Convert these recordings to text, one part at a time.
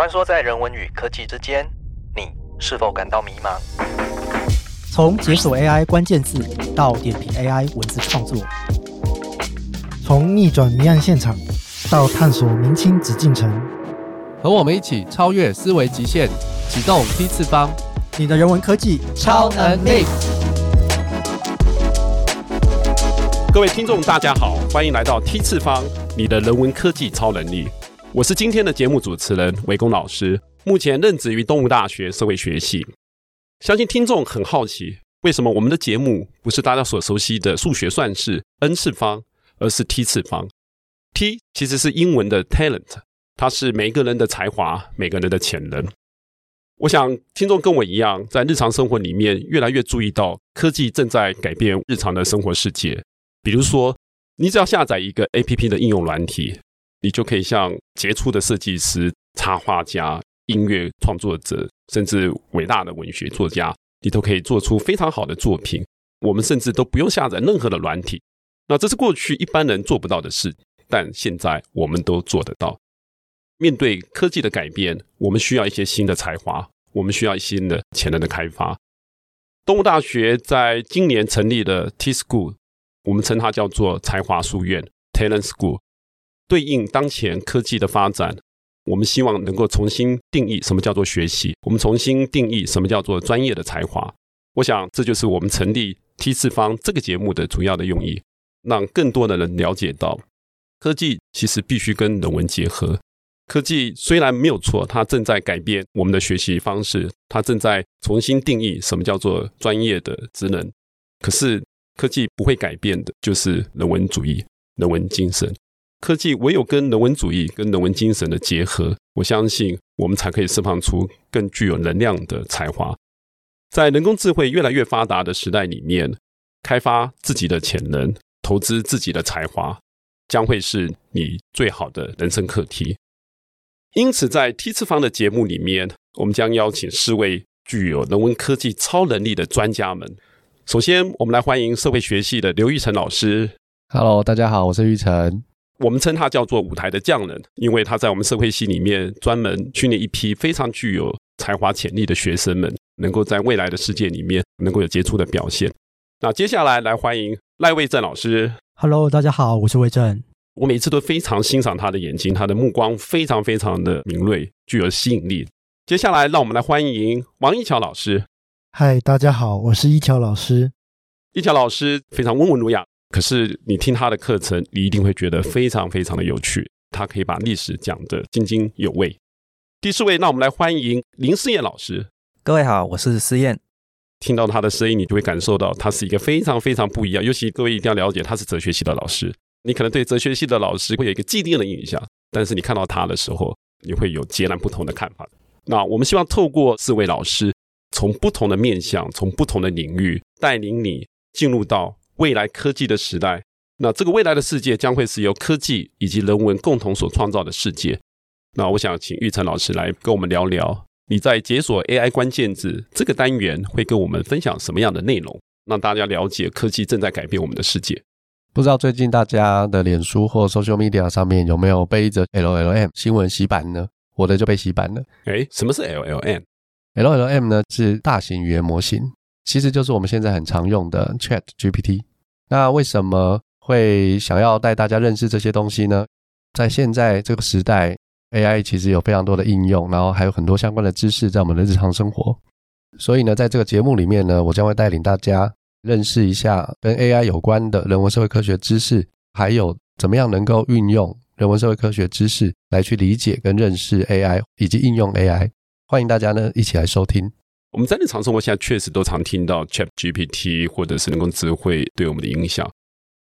穿梭在人文与科技之间，你是否感到迷茫？从解锁 AI 关键字到点评 AI 文字创作，从逆转谜案现场到探索明清紫禁城，和我们一起超越思维极限，启动 T 次方，你的人文科技超能力。各位听众，大家好，欢迎来到 T 次方，你的人文科技超能力。我是今天的节目主持人维工老师，目前任职于东吴大学社会学系。相信听众很好奇，为什么我们的节目不是大家所熟悉的数学算式 n 次方，而是 t 次方？T 其实是英文的 talent，它是每个人的才华，每个人的潜能。我想听众跟我一样，在日常生活里面越来越注意到科技正在改变日常的生活世界。比如说，你只要下载一个 A P P 的应用软体，你就可以像杰出的设计师、插画家、音乐创作者，甚至伟大的文学作家，你都可以做出非常好的作品。我们甚至都不用下载任何的软体。那这是过去一般人做不到的事，但现在我们都做得到。面对科技的改变，我们需要一些新的才华，我们需要新的潜能的开发。东吴大学在今年成立了 T School。我们称它叫做才华书院 （Talent School），对应当前科技的发展，我们希望能够重新定义什么叫做学习，我们重新定义什么叫做专业的才华。我想这就是我们成立 T 次方这个节目的主要的用意，让更多的人了解到，科技其实必须跟人文结合。科技虽然没有错，它正在改变我们的学习方式，它正在重新定义什么叫做专业的职能，可是。科技不会改变的，就是人文主义、人文精神。科技唯有跟人文主义、跟人文精神的结合，我相信我们才可以释放出更具有能量的才华。在人工智慧越来越发达的时代里面，开发自己的潜能、投资自己的才华，将会是你最好的人生课题。因此，在 T 次方的节目里面，我们将邀请四位具有人文科技超能力的专家们。首先，我们来欢迎社会学系的刘玉成老师。Hello，大家好，我是玉成。我们称他叫做舞台的匠人，因为他在我们社会系里面专门训练一批非常具有才华潜力的学生们，能够在未来的世界里面能够有杰出的表现。那接下来来欢迎赖卫正老师。Hello，大家好，我是卫正。我每次都非常欣赏他的眼睛，他的目光非常非常的敏锐，具有吸引力。接下来，让我们来欢迎王一桥老师。嗨，大家好，我是一桥老师。一桥老师非常温文儒雅，可是你听他的课程，你一定会觉得非常非常的有趣。他可以把历史讲得津津有味。第四位，那我们来欢迎林思燕老师。各位好，我是思燕。听到他的声音，你就会感受到他是一个非常非常不一样。尤其各位一定要了解，他是哲学系的老师。你可能对哲学系的老师会有一个既定的印象，但是你看到他的时候，你会有截然不同的看法。那我们希望透过四位老师。从不同的面向，从不同的领域，带领你进入到未来科技的时代。那这个未来的世界将会是由科技以及人文共同所创造的世界。那我想请玉成老师来跟我们聊聊，你在解锁 AI 关键字这个单元会跟我们分享什么样的内容，让大家了解科技正在改变我们的世界。不知道最近大家的脸书或 social media 上面有没有被一则 LLM 新闻洗版呢？我的就被洗版了。诶，什么是 LLM？LLM 呢是大型语言模型，其实就是我们现在很常用的 Chat GPT。那为什么会想要带大家认识这些东西呢？在现在这个时代，AI 其实有非常多的应用，然后还有很多相关的知识在我们的日常生活。所以呢，在这个节目里面呢，我将会带领大家认识一下跟 AI 有关的人文社会科学知识，还有怎么样能够运用人文社会科学知识来去理解跟认识 AI 以及应用 AI。欢迎大家呢一起来收听。我们在日常生活现在确实都常听到 Chat GPT 或者是人工智慧对我们的影响。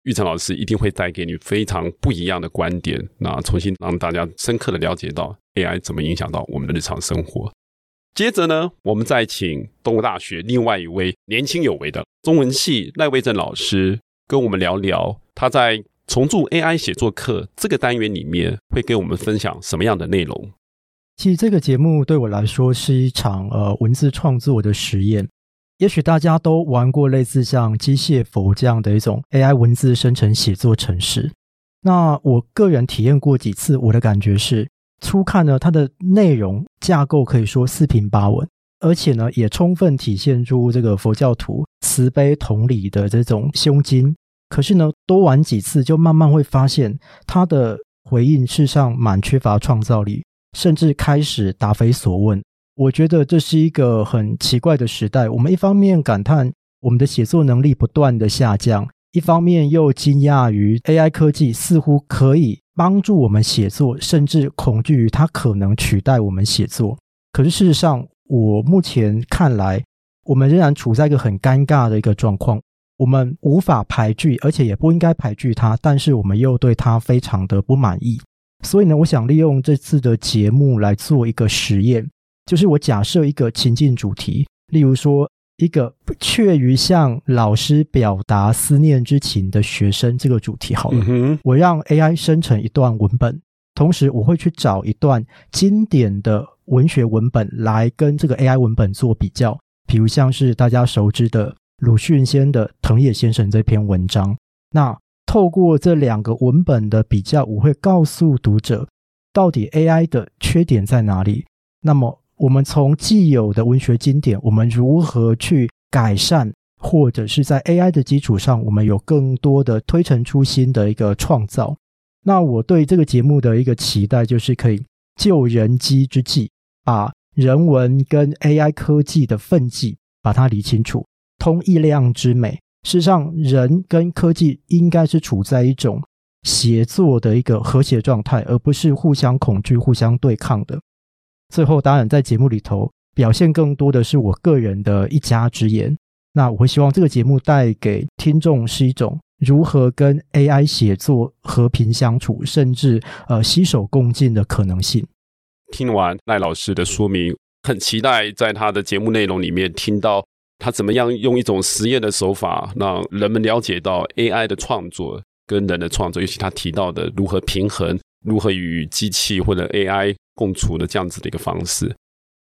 玉成老师一定会带给你非常不一样的观点，那重新让大家深刻的了解到 AI 怎么影响到我们的日常生活。接着呢，我们再请东吴大学另外一位年轻有为的中文系赖卫正老师跟我们聊聊，他在重铸 AI 写作课这个单元里面会给我们分享什么样的内容。其实这个节目对我来说是一场呃文字创作的实验。也许大家都玩过类似像机械佛这样的一种 AI 文字生成写作程式。那我个人体验过几次，我的感觉是，初看呢，它的内容架构可以说四平八稳，而且呢，也充分体现出这个佛教徒慈悲同理的这种胸襟。可是呢，多玩几次，就慢慢会发现他的回应事实上蛮缺乏创造力，甚至开始答非所问。我觉得这是一个很奇怪的时代。我们一方面感叹我们的写作能力不断的下降，一方面又惊讶于 AI 科技似乎可以。帮助我们写作，甚至恐惧于它可能取代我们写作。可是事实上，我目前看来，我们仍然处在一个很尴尬的一个状况。我们无法排拒，而且也不应该排拒它，但是我们又对它非常的不满意。所以呢，我想利用这次的节目来做一个实验，就是我假设一个情境主题，例如说。一个怯于向老师表达思念之情的学生，这个主题好了。我让 AI 生成一段文本，同时我会去找一段经典的文学文本来跟这个 AI 文本做比较，比如像是大家熟知的鲁迅先的《藤野先生》这篇文章。那透过这两个文本的比较，我会告诉读者到底 AI 的缺点在哪里。那么。我们从既有的文学经典，我们如何去改善，或者是在 AI 的基础上，我们有更多的推陈出新的一个创造。那我对这个节目的一个期待，就是可以救人机之际，把人文跟 AI 科技的分际把它理清楚，通一量之美。事实上，人跟科技应该是处在一种协作的一个和谐状态，而不是互相恐惧、互相对抗的。最后，当然在节目里头表现更多的是我个人的一家之言。那我会希望这个节目带给听众是一种如何跟 AI 写作和平相处，甚至呃携手共进的可能性。听完赖老师的说明，很期待在他的节目内容里面听到他怎么样用一种实验的手法，让人们了解到 AI 的创作跟人的创作，尤其他提到的如何平衡，如何与机器或者 AI。共处的这样子的一个方式。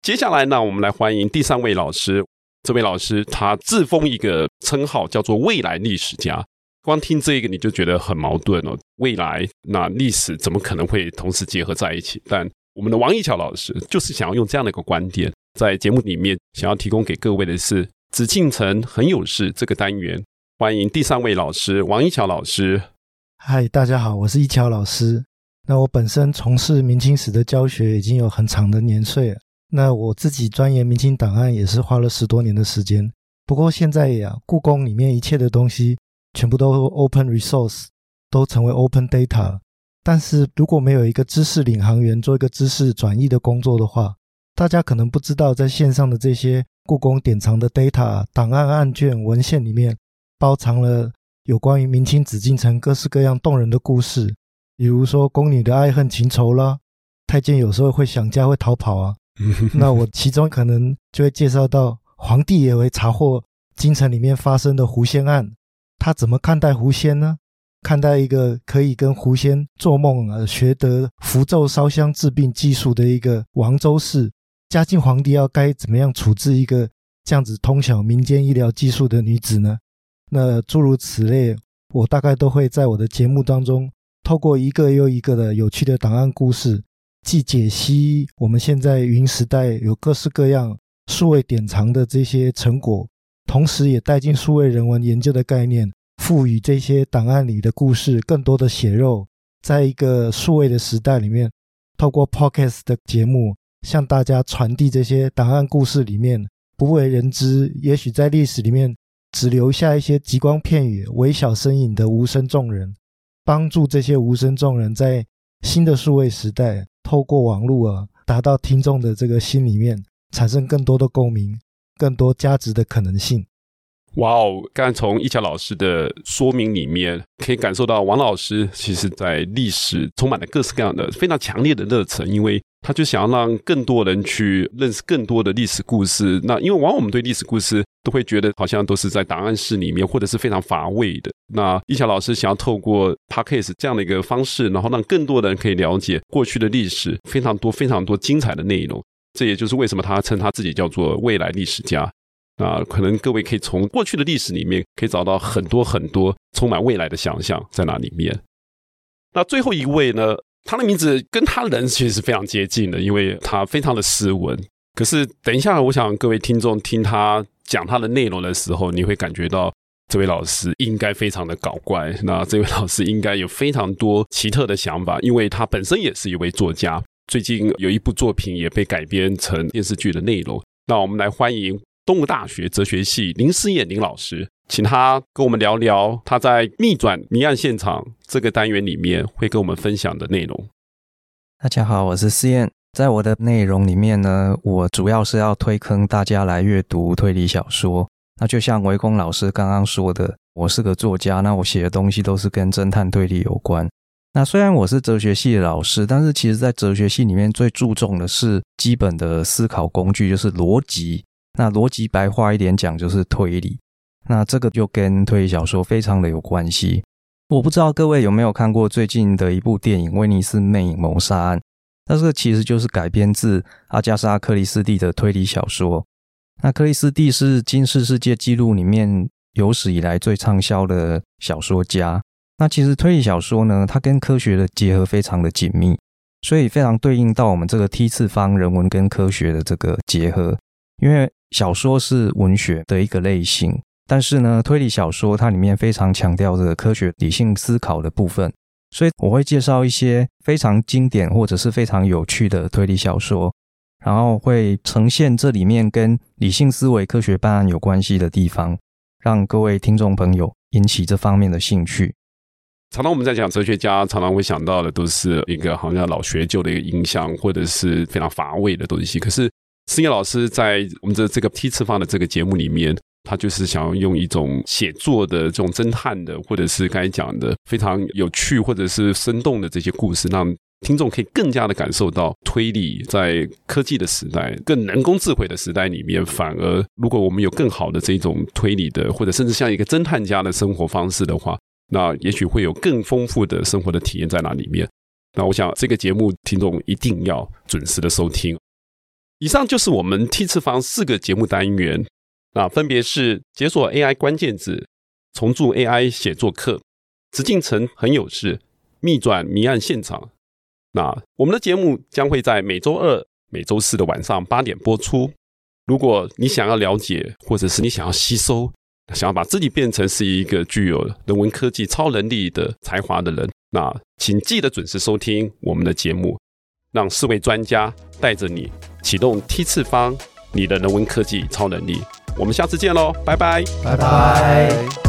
接下来呢，我们来欢迎第三位老师。这位老师他自封一个称号，叫做“未来历史家”。光听这个你就觉得很矛盾哦。未来那历史怎么可能会同时结合在一起？但我们的王一桥老师就是想要用这样的一个观点，在节目里面想要提供给各位的是“紫禁城很有事”这个单元。欢迎第三位老师王一桥老师。嗨，大家好，我是一桥老师。那我本身从事明清史的教学已经有很长的年岁了。那我自己钻研明清档案也是花了十多年的时间。不过现在呀，故宫里面一切的东西全部都 open resource，都成为 open data。但是如果没有一个知识领航员做一个知识转译的工作的话，大家可能不知道，在线上的这些故宫典藏的 data 档案、案卷、文献里面，包藏了有关于明清紫禁城各式各样动人的故事。比如说宫女的爱恨情仇啦，太监有时候会想家会逃跑啊。那我其中可能就会介绍到皇帝也会查获京城里面发生的狐仙案，他怎么看待狐仙呢？看待一个可以跟狐仙做梦而学得符咒烧香治病技术的一个王周氏，嘉靖皇帝要该怎么样处置一个这样子通晓民间医疗技术的女子呢？那诸如此类，我大概都会在我的节目当中。透过一个又一个的有趣的档案故事，既解析我们现在云时代有各式各样数位典藏的这些成果，同时也带进数位人文研究的概念，赋予这些档案里的故事更多的血肉。在一个数位的时代里面，透过 Podcast 的节目向大家传递这些档案故事里面不为人知，也许在历史里面只留下一些极光片羽、微小身影的无声众人。帮助这些无声众人在新的数位时代，透过网络啊，达到听众的这个心里面，产生更多的共鸣，更多价值的可能性。哇哦！刚才从一桥老师的说明里面，可以感受到王老师其实在历史充满了各式各样的非常强烈的热忱，因为他就想要让更多人去认识更多的历史故事。那因为往往我们对历史故事都会觉得好像都是在档案室里面，或者是非常乏味的。那一桥老师想要透过 podcast 这样的一个方式，然后让更多的人可以了解过去的历史，非常多非常多精彩的内容。这也就是为什么他称他自己叫做未来历史家。啊，可能各位可以从过去的历史里面可以找到很多很多充满未来的想象在那里面。那最后一位呢，他的名字跟他人其实是非常接近的，因为他非常的斯文。可是等一下，我想各位听众听他讲他的内容的时候，你会感觉到这位老师应该非常的搞怪。那这位老师应该有非常多奇特的想法，因为他本身也是一位作家。最近有一部作品也被改编成电视剧的内容。那我们来欢迎东吴大学哲学系林思燕林老师，请他跟我们聊聊他在《逆转谜案现场》这个单元里面会跟我们分享的内容。大家好，我是思燕。在我的内容里面呢，我主要是要推坑大家来阅读推理小说。那就像维公老师刚刚说的，我是个作家，那我写的东西都是跟侦探推理有关。那虽然我是哲学系的老师，但是其实在哲学系里面最注重的是基本的思考工具，就是逻辑。那逻辑白话一点讲就是推理。那这个就跟推理小说非常的有关系。我不知道各位有没有看过最近的一部电影《威尼斯魅影谋杀案》，那这个其实就是改编自阿加莎·克里斯蒂的推理小说。那克里斯蒂是金氏世界纪录里面有史以来最畅销的小说家。那其实推理小说呢，它跟科学的结合非常的紧密，所以非常对应到我们这个 T 次方人文跟科学的这个结合。因为小说是文学的一个类型，但是呢，推理小说它里面非常强调这个科学理性思考的部分，所以我会介绍一些非常经典或者是非常有趣的推理小说，然后会呈现这里面跟理性思维、科学办案有关系的地方，让各位听众朋友引起这方面的兴趣。常常我们在讲哲学家，常常会想到的都是一个好像老学究的一个影响，或者是非常乏味的东西。可是思燕老师在我们的这个 T 次方的这个节目里面，他就是想要用一种写作的这种侦探的，或者是刚才讲的非常有趣或者是生动的这些故事，让听众可以更加的感受到推理在科技的时代、更人工智慧的时代里面，反而如果我们有更好的这种推理的，或者甚至像一个侦探家的生活方式的话。那也许会有更丰富的生活的体验在那里面。那我想这个节目听众一定要准时的收听。以上就是我们 T 次方四个节目单元，那分别是解锁 AI 关键字、重铸 AI 写作课、直进城很有事、逆转谜案现场。那我们的节目将会在每周二、每周四的晚上八点播出。如果你想要了解，或者是你想要吸收。想要把自己变成是一个具有人文科技超能力的才华的人，那请记得准时收听我们的节目，让四位专家带着你启动 T 次方你的人文科技超能力。我们下次见喽，拜拜，拜拜。